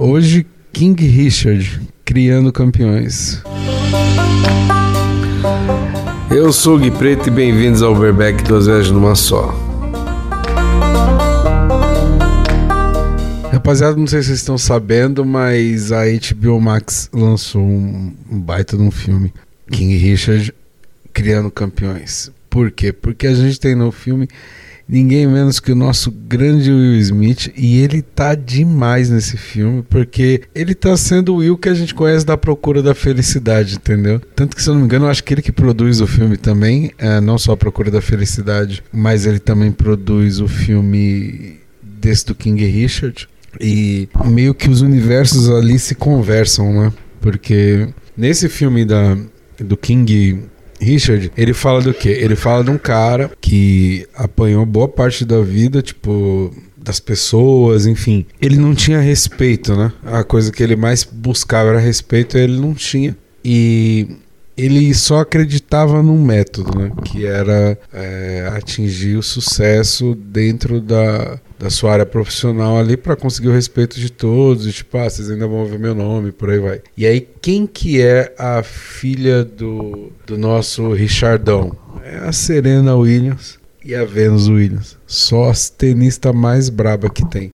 Hoje, King Richard, criando campeões. Eu sou o Gui Preto e bem-vindos ao Overback duas vezes numa só. Rapaziada, não sei se vocês estão sabendo, mas a HBO Max lançou um, um baita de um filme, King Richard criando campeões. Por quê? Porque a gente tem no filme ninguém menos que o nosso grande Will Smith e ele tá demais nesse filme porque ele tá sendo o Will que a gente conhece da Procura da Felicidade, entendeu? Tanto que se eu não me engano, eu acho que ele que produz o filme também, é, não só a Procura da Felicidade, mas ele também produz o filme desse do King Richard e meio que os universos ali se conversam, né? Porque nesse filme da do King Richard, ele fala do quê? Ele fala de um cara que apanhou boa parte da vida, tipo, das pessoas, enfim. Ele não tinha respeito, né? A coisa que ele mais buscava era respeito, ele não tinha. E ele só acreditava num método, né? Que era é, atingir o sucesso dentro da, da sua área profissional ali para conseguir o respeito de todos. E, tipo, ah, vocês ainda vão ouvir meu nome, por aí vai. E aí, quem que é a filha do, do nosso Richardão? É a Serena Williams e a Venus Williams. Só as tenista mais braba que tem.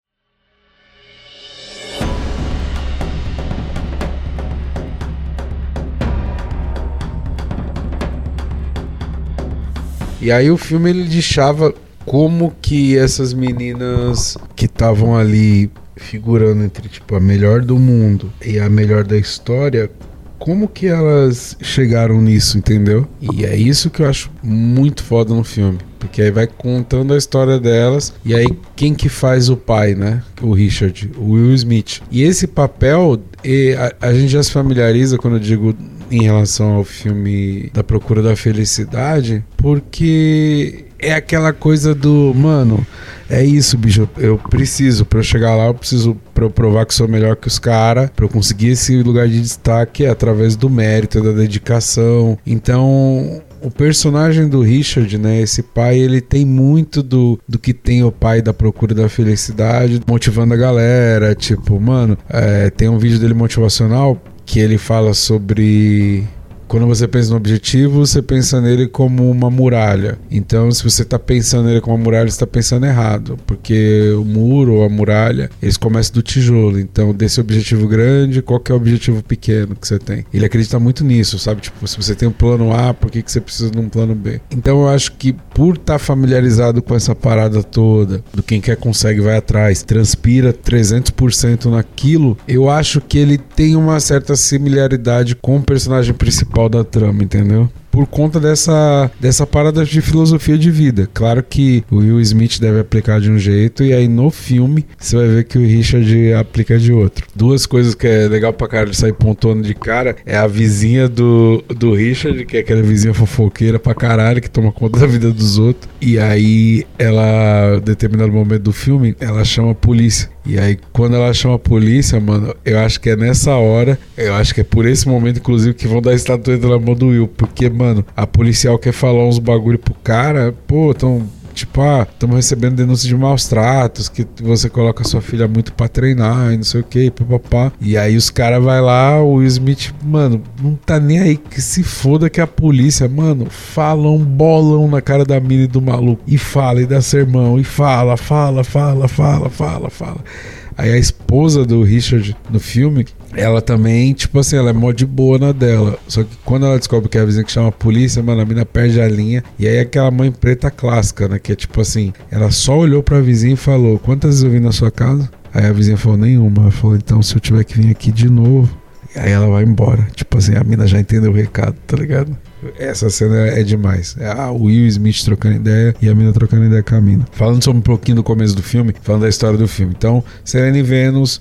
E aí o filme ele deixava como que essas meninas que estavam ali figurando entre tipo a melhor do mundo e a melhor da história, como que elas chegaram nisso, entendeu? E é isso que eu acho muito foda no filme. Porque aí vai contando a história delas. E aí, quem que faz o pai, né? O Richard, o Will Smith. E esse papel, a, a gente já se familiariza quando eu digo em relação ao filme Da Procura da Felicidade, porque é aquela coisa do, mano, é isso, bicho, eu preciso, para eu chegar lá, eu preciso, para eu provar que sou melhor que os caras, para eu conseguir esse lugar de destaque através do mérito, da dedicação. Então, o personagem do Richard, né, esse pai, ele tem muito do, do que tem o pai da procura da felicidade, motivando a galera, tipo, mano, é, tem um vídeo dele motivacional que ele fala sobre quando você pensa no objetivo, você pensa nele como uma muralha. Então, se você está pensando nele como uma muralha, você está pensando errado, porque o muro ou a muralha, eles começam do tijolo. Então, desse objetivo grande, qual que é o objetivo pequeno que você tem? Ele acredita muito nisso, sabe? Tipo, se você tem um plano A, por que, que você precisa de um plano B? Então, eu acho que por estar tá familiarizado com essa parada toda, do quem quer consegue vai atrás, transpira 300% naquilo, eu acho que ele tem uma certa similaridade com o personagem principal principal da trama, entendeu? por conta dessa, dessa parada de filosofia de vida. Claro que o Will Smith deve aplicar de um jeito, e aí no filme você vai ver que o Richard aplica de outro. Duas coisas que é legal pra cara sair pontuando de cara é a vizinha do, do Richard, que é aquela vizinha fofoqueira pra caralho, que toma conta da vida dos outros. E aí ela, em determinado momento do filme, ela chama a polícia. E aí, quando ela chama a polícia, mano, eu acho que é nessa hora, eu acho que é por esse momento, inclusive, que vão dar a estatueta na mão do Will. Porque, mano, a policial quer falar uns bagulho pro cara, pô, tão tipo, ah, estamos recebendo denúncias de maus tratos, que você coloca sua filha muito pra treinar e não sei o que, papapá. E aí os caras vai lá, o Will Smith, mano, não tá nem aí que se foda que a polícia, mano, fala um bolão na cara da mina e do maluco. E fala, e dá sermão, e fala, fala, fala, fala, fala, fala. Aí a esposa do Richard no filme, ela também, tipo assim, ela é mó de boa na dela. Só que quando ela descobre que é a vizinha que chama a polícia, mano, a mina perde a linha. E aí é aquela mãe preta clássica, né? Que é tipo assim, ela só olhou pra vizinha e falou: Quantas eu vim na sua casa? Aí a vizinha falou: Nenhuma. Ela falou: Então, se eu tiver que vir aqui de novo. Aí ela vai embora. Tipo assim, a mina já entendeu o recado, tá ligado? Essa cena é demais. É ah, o Will Smith trocando ideia e a mina trocando ideia com a mina. Falando sobre um pouquinho do começo do filme, falando da história do filme. Então, Serena e Vênus.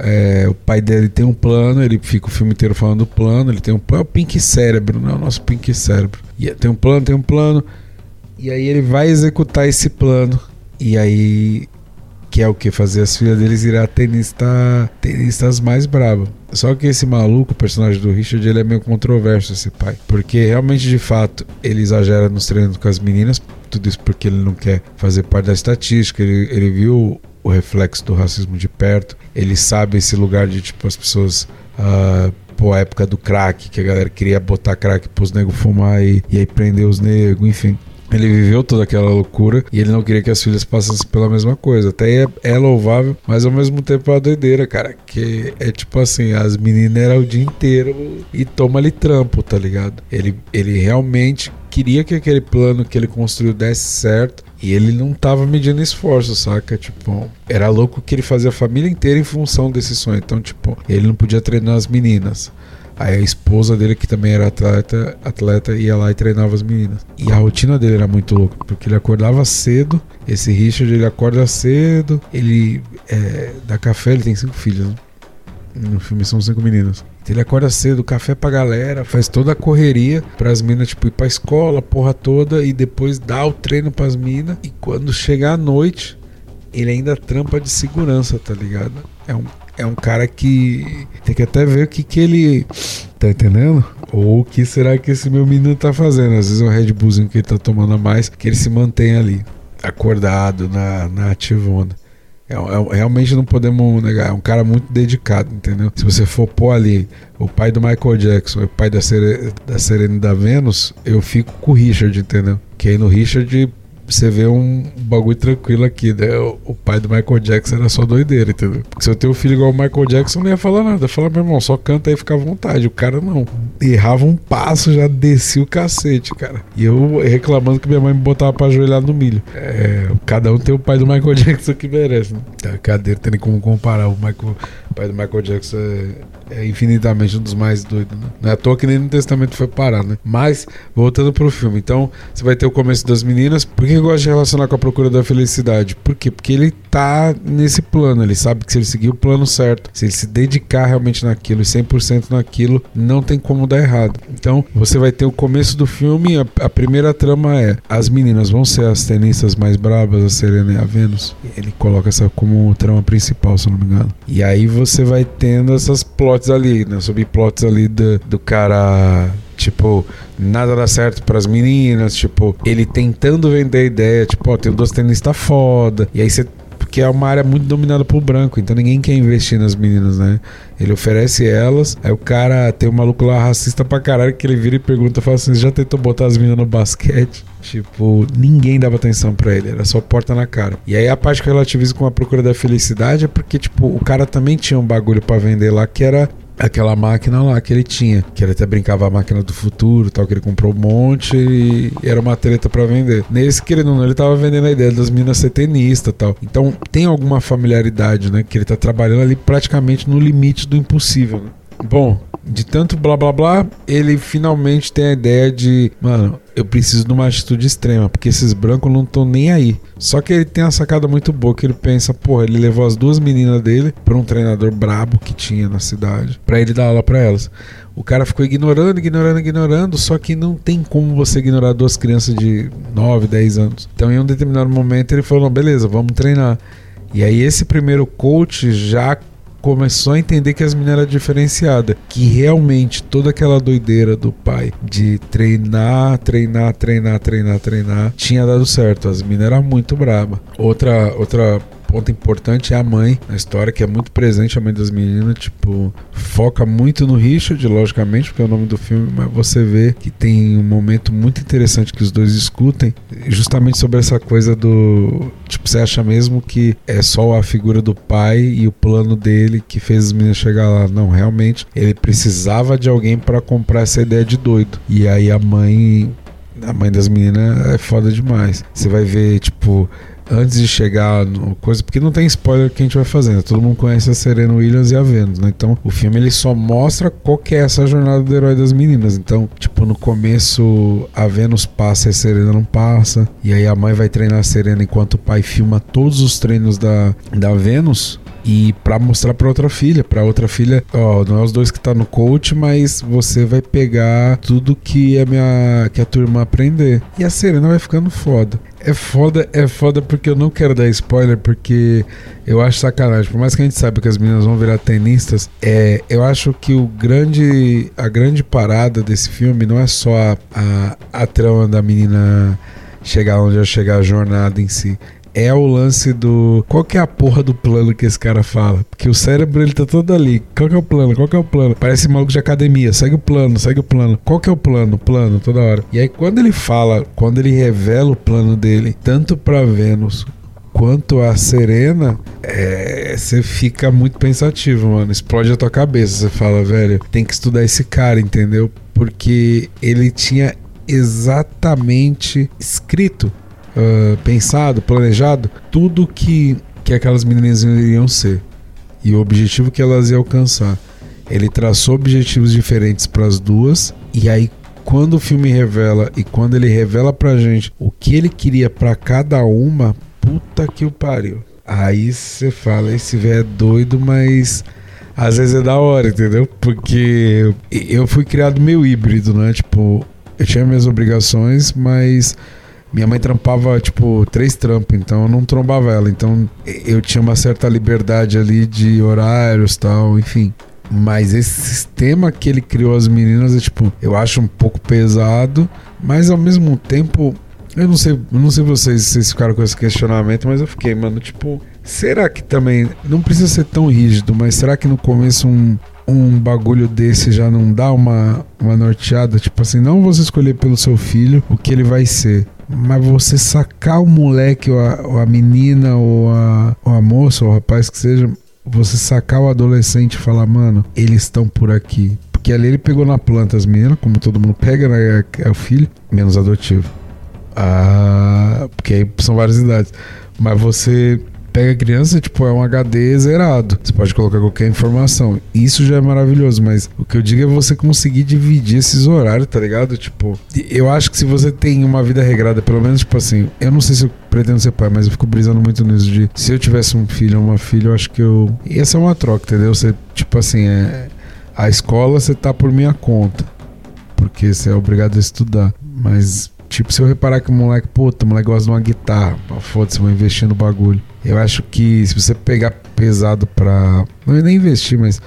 É, o pai dele tem um plano, ele fica o filme inteiro falando do plano. Ele tem um plano, é o Pink Cérebro, não é o nosso Pink Cérebro. E é, tem um plano, tem um plano. E aí ele vai executar esse plano. E aí que é o que? Fazer as filhas deles virar tenista, tenistas mais bravos. Só que esse maluco, o personagem do Richard, ele é meio controverso, esse pai. Porque realmente, de fato, ele exagera nos treinos com as meninas. Tudo isso porque ele não quer fazer parte da estatística. Ele, ele viu o reflexo do racismo de perto. Ele sabe esse lugar de tipo as pessoas. Uh, pô, a época do crack, que a galera queria botar crack pros negros fumar e, e aí prender os negros, enfim. Ele viveu toda aquela loucura e ele não queria que as filhas passassem pela mesma coisa. Até é, é louvável, mas ao mesmo tempo é uma doideira, cara. Que é tipo assim, as meninas eram o dia inteiro e toma ali trampo, tá ligado? Ele, ele realmente queria que aquele plano que ele construiu desse certo e ele não tava medindo esforço, saca? Tipo, era louco que ele fazia a família inteira em função desse sonho. Então, tipo, ele não podia treinar as meninas. Aí a esposa dele, que também era atleta, atleta, ia lá e treinava as meninas. E a rotina dele era muito louca, porque ele acordava cedo. Esse Richard, ele acorda cedo, ele é, dá café, ele tem cinco filhos, né? No filme são cinco meninas. Então ele acorda cedo, café pra galera, faz toda a correria pras minas, tipo, ir pra escola, porra toda, e depois dá o treino pras minas. E quando chegar a noite, ele ainda trampa de segurança, tá ligado? É um é um cara que tem que até ver o que, que ele. Tá entendendo? Ou o que será que esse meu menino tá fazendo? Às vezes é um Red Bullzinho que ele tá tomando a mais, que ele se mantém ali, acordado, na, na ativona. É, é, realmente não podemos negar, é um cara muito dedicado, entendeu? Se você for pôr ali o pai do Michael Jackson, o pai da, Sere, da Serena da Vênus, eu fico com o Richard, entendeu? Que aí no Richard você vê um bagulho tranquilo aqui, né? O, pai do Michael Jackson era só doideira, entendeu? Porque se eu tenho um filho igual o Michael Jackson, não ia falar nada. Eu meu irmão, só canta aí e fica à vontade. O cara não. Errava um passo, já descia o cacete, cara. E eu reclamando que minha mãe me botava pra ajoelhar no milho. É, cada um tem o pai do Michael Jackson que merece, né? A cadeira tem como comparar. O, Michael, o pai do Michael Jackson é, é infinitamente um dos mais doidos, né? Não é à toa que nem no testamento foi parar, né? Mas, voltando pro filme. Então, você vai ter o começo das meninas. Por que gosta de relacionar com a procura da felicidade. Por quê? Porque ele tá nesse plano, ele sabe que se ele seguir o plano certo, se ele se dedicar realmente naquilo e 100% naquilo, não tem como dar errado. Então, você vai ter o começo do filme, a, a primeira trama é: as meninas vão ser as tenistas mais bravas, a Serena e a Vênus. Ele coloca essa como trama principal, se eu não me engano. E aí você vai tendo essas plots ali, né? Subplots ali do, do cara Tipo, nada dá certo para as meninas, tipo, ele tentando vender a ideia, tipo, ó, tem duas tenistas foda. E aí você porque é uma área muito dominada por branco, então ninguém quer investir nas meninas, né? Ele oferece elas, aí o cara tem um maluco lá racista pra caralho que ele vira e pergunta, fala assim, já tentou botar as meninas no basquete? Tipo, ninguém dava atenção para ele, era só porta na cara. E aí a parte que relativiza com a procura da felicidade é porque, tipo, o cara também tinha um bagulho para vender lá que era aquela máquina lá que ele tinha, que ele até brincava a máquina do futuro, tal, que ele comprou um monte e era uma treta para vender. Nesse, querendo ou não, ele tava vendendo a ideia das minas ser tenista tal. Então tem alguma familiaridade, né? Que ele tá trabalhando ali praticamente no limite do impossível. Né? Bom, de tanto blá blá blá, ele finalmente tem a ideia de, mano, eu preciso de uma atitude extrema, porque esses brancos não estão nem aí. Só que ele tem uma sacada muito boa que ele pensa, porra, ele levou as duas meninas dele para um treinador brabo que tinha na cidade, para ele dar aula para elas. O cara ficou ignorando, ignorando, ignorando, só que não tem como você ignorar duas crianças de 9, 10 anos. Então, em um determinado momento, ele falou: beleza, vamos treinar. E aí, esse primeiro coach já começou a entender que as meninas eram diferenciadas. Que realmente toda aquela doideira do pai de treinar, treinar, treinar, treinar, treinar, tinha dado certo. As meninas eram muito braba. Outra, outra ponto importante é a mãe na história, que é muito presente, a mãe das meninas, tipo, foca muito no Richard, logicamente, porque é o nome do filme, mas você vê que tem um momento muito interessante que os dois discutem, justamente sobre essa coisa do. Tipo, você acha mesmo que é só a figura do pai e o plano dele que fez as meninas chegar lá? Não, realmente, ele precisava de alguém para comprar essa ideia de doido. E aí a mãe a mãe das meninas é foda demais. Você vai ver, tipo, antes de chegar no coisa, porque não tem spoiler que a gente vai fazendo. Todo mundo conhece a Serena Williams e a Venus, né? Então, o filme ele só mostra qual que é essa jornada do herói das meninas. Então, tipo, no começo a Venus passa e a Serena não passa. E aí a mãe vai treinar a Serena enquanto o pai filma todos os treinos da, da Venus e para mostrar para outra filha, para outra filha, ó, não é os dois que tá no coach, mas você vai pegar tudo que a minha que a turma aprender. E a Serena vai ficando foda. É foda, é foda porque eu não quero dar spoiler, porque eu acho sacanagem. Por mais que a gente saiba que as meninas vão virar tenistas, é, eu acho que o grande, a grande parada desse filme não é só a, a, a trama da menina chegar onde vai chegar a jornada em si. É o lance do. Qual que é a porra do plano que esse cara fala? Porque o cérebro ele tá todo ali. Qual que é o plano? Qual que é o plano? Parece maluco de academia. Segue o plano, segue o plano. Qual que é o plano? Plano, toda hora. E aí quando ele fala, quando ele revela o plano dele, tanto para Vênus quanto a Serena, é, você fica muito pensativo, mano. Explode a tua cabeça. Você fala, velho, tem que estudar esse cara, entendeu? Porque ele tinha exatamente escrito uh, pensado, planejado, tudo que, que aquelas meninas iriam ser e o objetivo que elas iam alcançar. Ele traçou objetivos diferentes para as duas e aí quando o filme revela e quando ele revela pra gente o que ele queria para cada uma, puta que o pariu. Aí você fala, esse velho é doido, mas às vezes é da hora, entendeu? Porque eu fui criado meio híbrido, né? Tipo, eu tinha minhas obrigações, mas minha mãe trampava, tipo, três trampos, então eu não trombava ela. Então eu tinha uma certa liberdade ali de horários tal, enfim. Mas esse sistema que ele criou as meninas é tipo, eu acho um pouco pesado, mas ao mesmo tempo, eu não sei, não sei vocês vocês ficaram com esse questionamento, mas eu fiquei, mano, tipo, será que também não precisa ser tão rígido, mas será que no começo um um bagulho desse já não dá uma, uma norteada? Tipo assim, não você escolher pelo seu filho o que ele vai ser. Mas você sacar o moleque, ou a, ou a menina, ou a, ou a moça, ou o rapaz que seja, você sacar o adolescente e falar, mano, eles estão por aqui. Porque ali ele pegou na planta as meninas, como todo mundo pega, né? É o filho, menos adotivo. Ah, porque aí são várias idades. Mas você pega a criança, tipo, é um HD zerado. Você pode colocar qualquer informação. Isso já é maravilhoso, mas o que eu digo é você conseguir dividir esses horários, tá ligado? Tipo, eu acho que se você tem uma vida regrada, pelo menos, tipo assim, eu não sei se eu pretendo ser pai, mas eu fico brisando muito nisso de se eu tivesse um filho ou uma filha, eu acho que eu. Ia ser uma troca, entendeu? Você, tipo assim, é. A escola você tá por minha conta. Porque você é obrigado a estudar. Mas Tipo, se eu reparar que o moleque, puta, o moleque gosta de uma guitarra, foda-se, vou investir no bagulho. Eu acho que se você pegar pesado pra. Não é nem investir, mas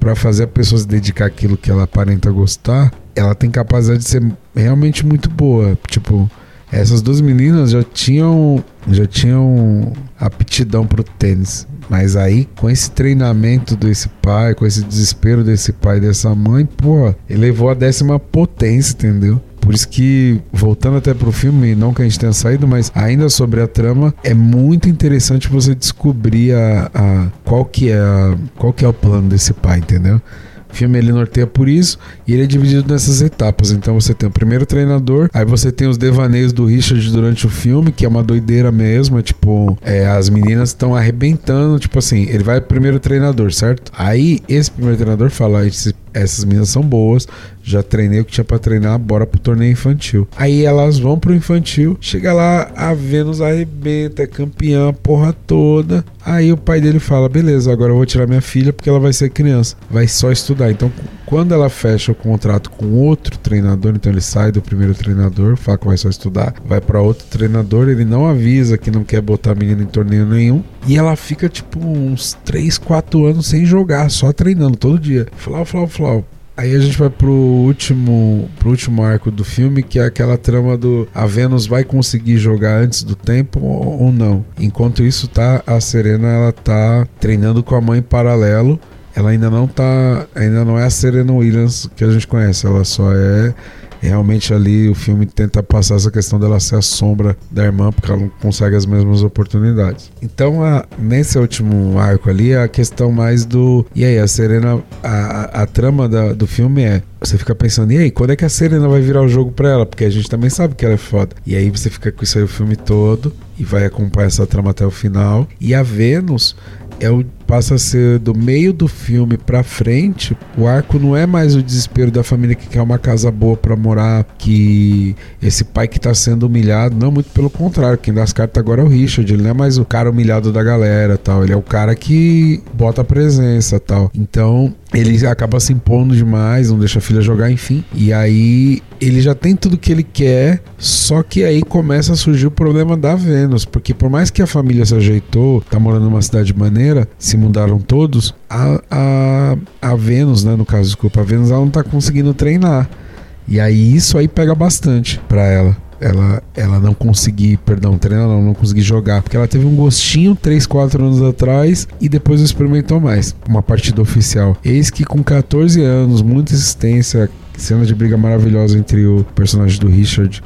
para fazer a pessoa se dedicar àquilo que ela aparenta gostar, ela tem capacidade de ser realmente muito boa. Tipo, essas duas meninas já tinham já tinham aptidão pro tênis. Mas aí, com esse treinamento desse pai, com esse desespero desse pai e dessa mãe, pô, ele levou a décima potência, entendeu? Por isso que, voltando até pro filme, não que a gente tenha saído, mas ainda sobre a trama, é muito interessante você descobrir a, a qual que é a, qual que é o plano desse pai, entendeu? O filme ele norteia por isso e ele é dividido nessas etapas. Então você tem o primeiro treinador, aí você tem os devaneios do Richard durante o filme, que é uma doideira mesmo. É tipo, é, as meninas estão arrebentando. Tipo assim, ele vai primeiro treinador, certo? Aí esse primeiro treinador fala: esse essas meninas são boas, já treinei o que tinha para treinar, bora pro torneio infantil. Aí elas vão pro infantil, chega lá, a Vênus arrebenta, é campeã, porra toda. Aí o pai dele fala: beleza, agora eu vou tirar minha filha porque ela vai ser criança, vai só estudar. Então, quando ela fecha o contrato com outro treinador, então ele sai do primeiro treinador, fala que vai só estudar, vai para outro treinador, ele não avisa que não quer botar a menina em torneio nenhum. E ela fica tipo uns 3, 4 anos sem jogar, só treinando todo dia. Flau, flau, flau. Aí a gente vai pro último, pro último arco do filme, que é aquela trama do a Vênus vai conseguir jogar antes do tempo ou, ou não. Enquanto isso tá a Serena ela tá treinando com a mãe em paralelo. Ela ainda não tá, ainda não é a Serena Williams que a gente conhece, ela só é realmente ali o filme tenta passar essa questão dela ser a sombra da irmã, porque ela não consegue as mesmas oportunidades. Então, a, nesse último arco ali, a questão mais do. E aí, a Serena. A, a trama da, do filme é. Você fica pensando, e aí, quando é que a Serena vai virar o jogo pra ela? Porque a gente também sabe que ela é foda. E aí você fica com isso aí o filme todo e vai acompanhar essa trama até o final. E a Vênus é o passa a ser do meio do filme pra frente, o arco não é mais o desespero da família que quer uma casa boa para morar, que esse pai que tá sendo humilhado, não, muito pelo contrário, quem dá as cartas agora é o Richard, ele não é mais o cara humilhado da galera, tal, ele é o cara que bota a presença, tal. Então, ele acaba se impondo demais, não deixa a filha jogar, enfim. E aí ele já tem tudo que ele quer, só que aí começa a surgir o problema da Vênus, porque por mais que a família se ajeitou, tá morando numa cidade maneira, se mudaram todos, a, a, a Vênus, né, no caso, desculpa, a Vênus ela não tá conseguindo treinar. E aí isso aí pega bastante pra ela. ela, ela não conseguir, perdão, treinar não, não conseguir jogar, porque ela teve um gostinho 3, 4 anos atrás e depois não experimentou mais uma partida oficial. Eis que com 14 anos, muita existência, cena de briga maravilhosa entre o personagem do Richard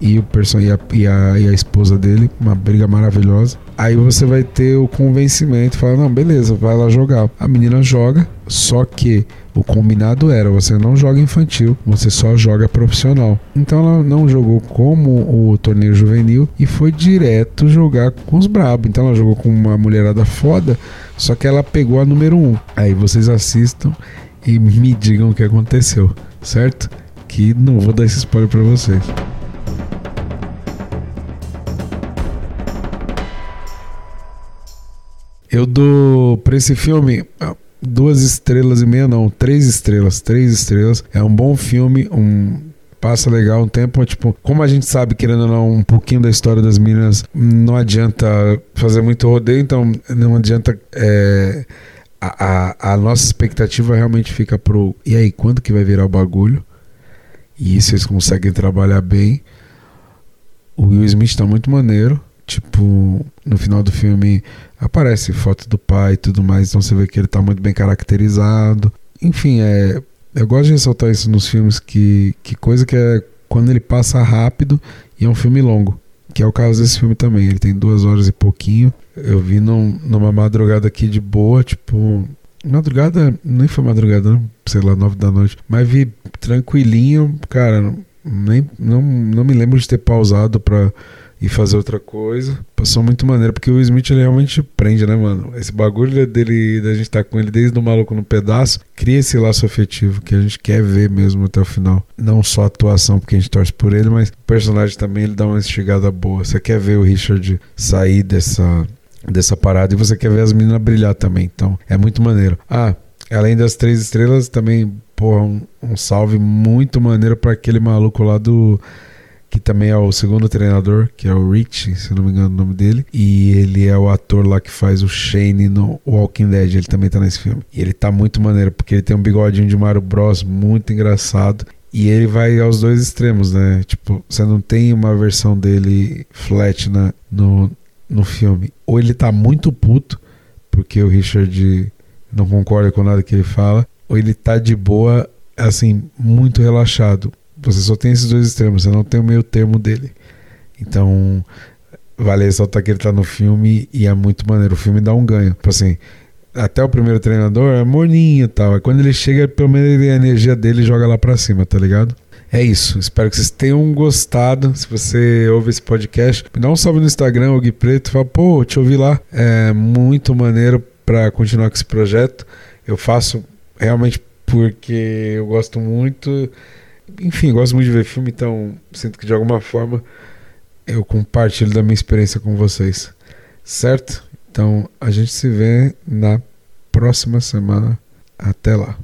e, o person e, a, e, a, e a esposa dele, uma briga maravilhosa. Aí você vai ter o convencimento, fala, não, beleza, vai lá jogar. A menina joga, só que o combinado era, você não joga infantil, você só joga profissional. Então ela não jogou como o torneio juvenil e foi direto jogar com os brabos. Então ela jogou com uma mulherada foda, só que ela pegou a número 1. Um. Aí vocês assistam e me digam o que aconteceu, certo? Que não vou dar esse spoiler para vocês. Eu dou pra esse filme duas estrelas e meia, não, três estrelas, três estrelas. É um bom filme, um passa legal um tempo, tipo, como a gente sabe, querendo ou não, um pouquinho da história das meninas, não adianta fazer muito rodeio, então não adianta. É, a, a, a, nossa expectativa realmente fica pro. E aí, quando que vai virar o bagulho? E isso eles conseguem trabalhar bem. O Will Smith tá muito maneiro. Tipo, no final do filme aparece foto do pai e tudo mais, então você vê que ele tá muito bem caracterizado. Enfim, é, eu gosto de ressaltar isso nos filmes, que, que coisa que é quando ele passa rápido e é um filme longo. Que é o caso desse filme também. Ele tem duas horas e pouquinho. Eu vi num, numa madrugada aqui de boa, tipo. Madrugada, nem foi madrugada, não, sei lá, nove da noite. Mas vi tranquilinho, cara. Nem, não, não me lembro de ter pausado pra e fazer outra coisa. Passou muito maneiro, porque o Smith ele realmente prende, né, mano? Esse bagulho dele, da gente estar tá com ele desde o maluco no pedaço, cria esse laço afetivo que a gente quer ver mesmo até o final. Não só a atuação, porque a gente torce por ele, mas o personagem também ele dá uma instigada boa. Você quer ver o Richard sair dessa, dessa parada e você quer ver as meninas brilhar também. Então é muito maneiro. Ah, além das três estrelas, também, porra, um, um salve muito maneiro para aquele maluco lá do que também é o segundo treinador, que é o Rich, se não me engano o nome dele. E ele é o ator lá que faz o Shane no Walking Dead. Ele também tá nesse filme. E ele tá muito maneiro, porque ele tem um bigodinho de Mario Bros. muito engraçado. E ele vai aos dois extremos, né? Tipo, você não tem uma versão dele flat na, no, no filme. Ou ele tá muito puto, porque o Richard não concorda com nada que ele fala. Ou ele tá de boa, assim, muito relaxado você só tem esses dois extremos, você não tem o meio termo dele. Então, vale ressaltar que ele tá no filme e é muito maneiro. O filme dá um ganho. Tipo assim, até o primeiro treinador é morninho e tal. Quando ele chega, pelo menos a energia dele joga lá pra cima, tá ligado? É isso. Espero que vocês tenham gostado. Se você ouve esse podcast, me dá um salve no Instagram, o Gui Preto. Fala, pô, te ouvi lá. É muito maneiro para continuar com esse projeto. Eu faço realmente porque eu gosto muito enfim, gosto muito de ver filme, então sinto que de alguma forma eu compartilho da minha experiência com vocês. Certo? Então a gente se vê na próxima semana. Até lá.